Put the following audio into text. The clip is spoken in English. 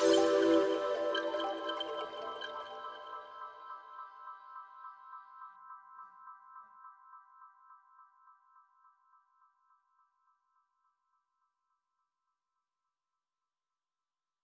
you